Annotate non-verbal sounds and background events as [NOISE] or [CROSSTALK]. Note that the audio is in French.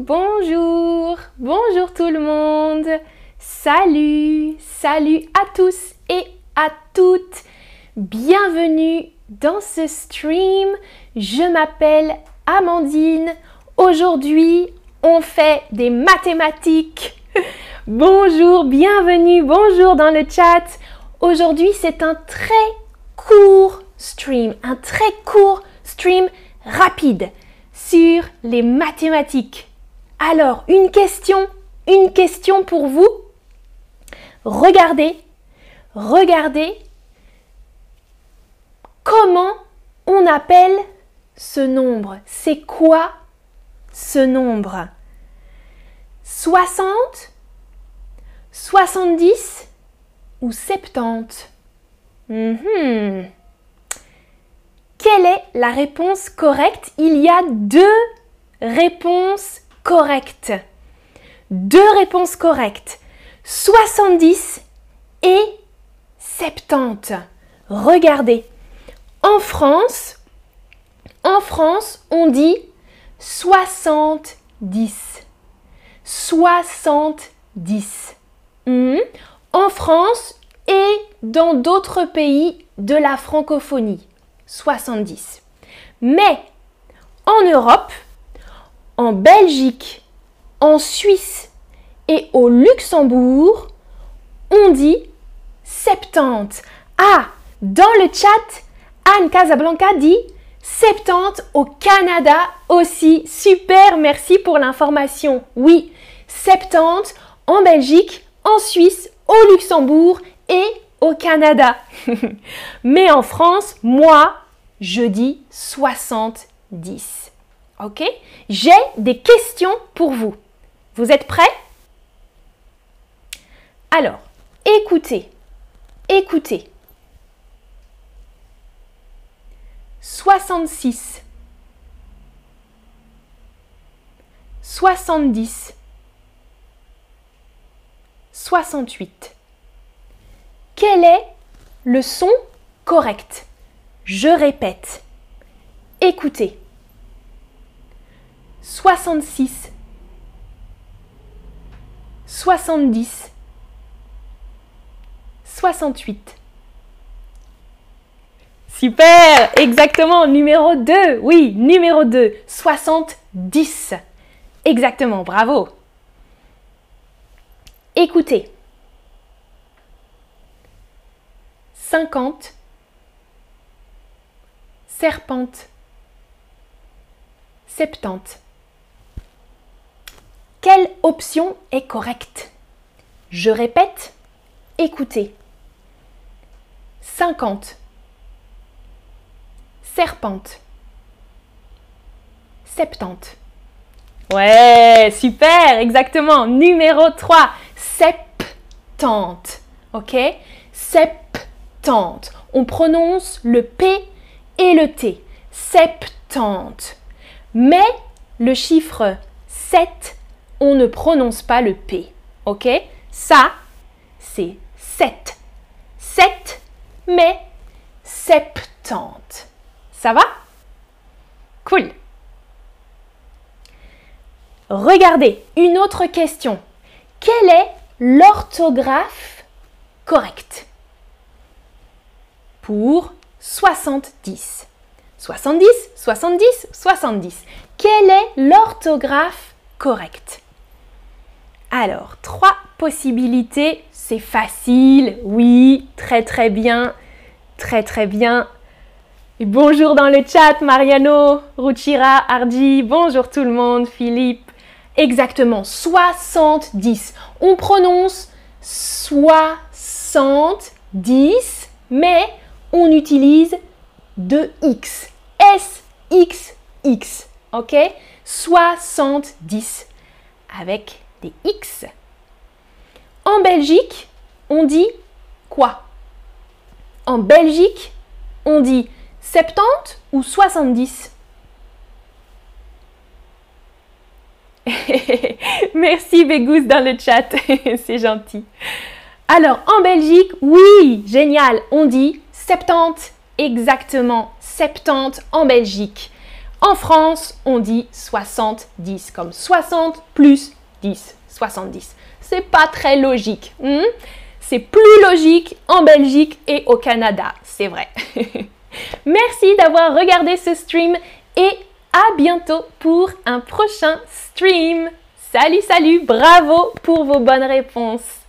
bonjour, bonjour tout le monde. Salut, salut à tous et à toutes. Bienvenue dans ce stream. Je m'appelle Amandine. Aujourd'hui, on fait des mathématiques. [LAUGHS] Bonjour, bienvenue, bonjour dans le chat. Aujourd'hui, c'est un très court stream, un très court stream rapide sur les mathématiques. Alors, une question, une question pour vous. Regardez, regardez comment on appelle ce nombre. C'est quoi ce nombre? 60, 70 ou 70 Mhm. Quelle est la réponse correcte? Il y a deux réponses correctes. Deux réponses correctes. 70 et 70. Regardez. En France, en France, on dit 70. 70. Hmm? En France et dans d'autres pays de la francophonie. 70. Mais en Europe, en Belgique, en Suisse et au Luxembourg, on dit 70. Ah, dans le chat, Anne Casablanca dit 70 au Canada aussi. Super, merci pour l'information. Oui, 70 en Belgique, en Suisse, au Luxembourg et au Canada. [LAUGHS] Mais en France, moi, je dis 70. Ok? J'ai des questions pour vous. Vous êtes prêts? Alors, écoutez, écoutez. 66, 70, 68. Quel est le son correct? Je répète. Écoutez. 66, 70, 68. Super, exactement, numéro 2. Oui, numéro 2, 70. Exactement, bravo. Écoutez. 50, serpente, 70. Quelle option est correcte? Je répète, écoutez. 50, serpente, 70. Ouais, super, exactement. Numéro 3, 70. Ok? 70. On prononce le P et le T. 70. Mais le chiffre 7, on ne prononce pas le P. Ok? Ça, c'est 7. 7, mais 70. Ça va? Cool. Regardez, une autre question. Quelle est l'orthographe correcte? Pour 70 70, 70, 70. Quelle est l'orthographe correcte? Alors, trois possibilités. C'est facile, oui, très très bien, très très bien. Et bonjour dans le chat, Mariano, Ruchira, Hardy, bonjour tout le monde, Philippe. Exactement, 70. On prononce 70, mais on utilise 2x. S-X-X. Ok? 70 avec des X. En Belgique, on dit quoi? En Belgique, on dit 70 ou 70 [LAUGHS] Merci Begous dans le chat, [LAUGHS] c'est gentil. Alors en Belgique, oui, génial, on dit 70 exactement 70 en Belgique. En France, on dit 70, comme 60 plus 10, 70. C'est pas très logique. Hmm? C'est plus logique en Belgique et au Canada, c'est vrai. [LAUGHS] Merci d'avoir regardé ce stream et à bientôt pour un prochain stream. Salut, salut, bravo pour vos bonnes réponses.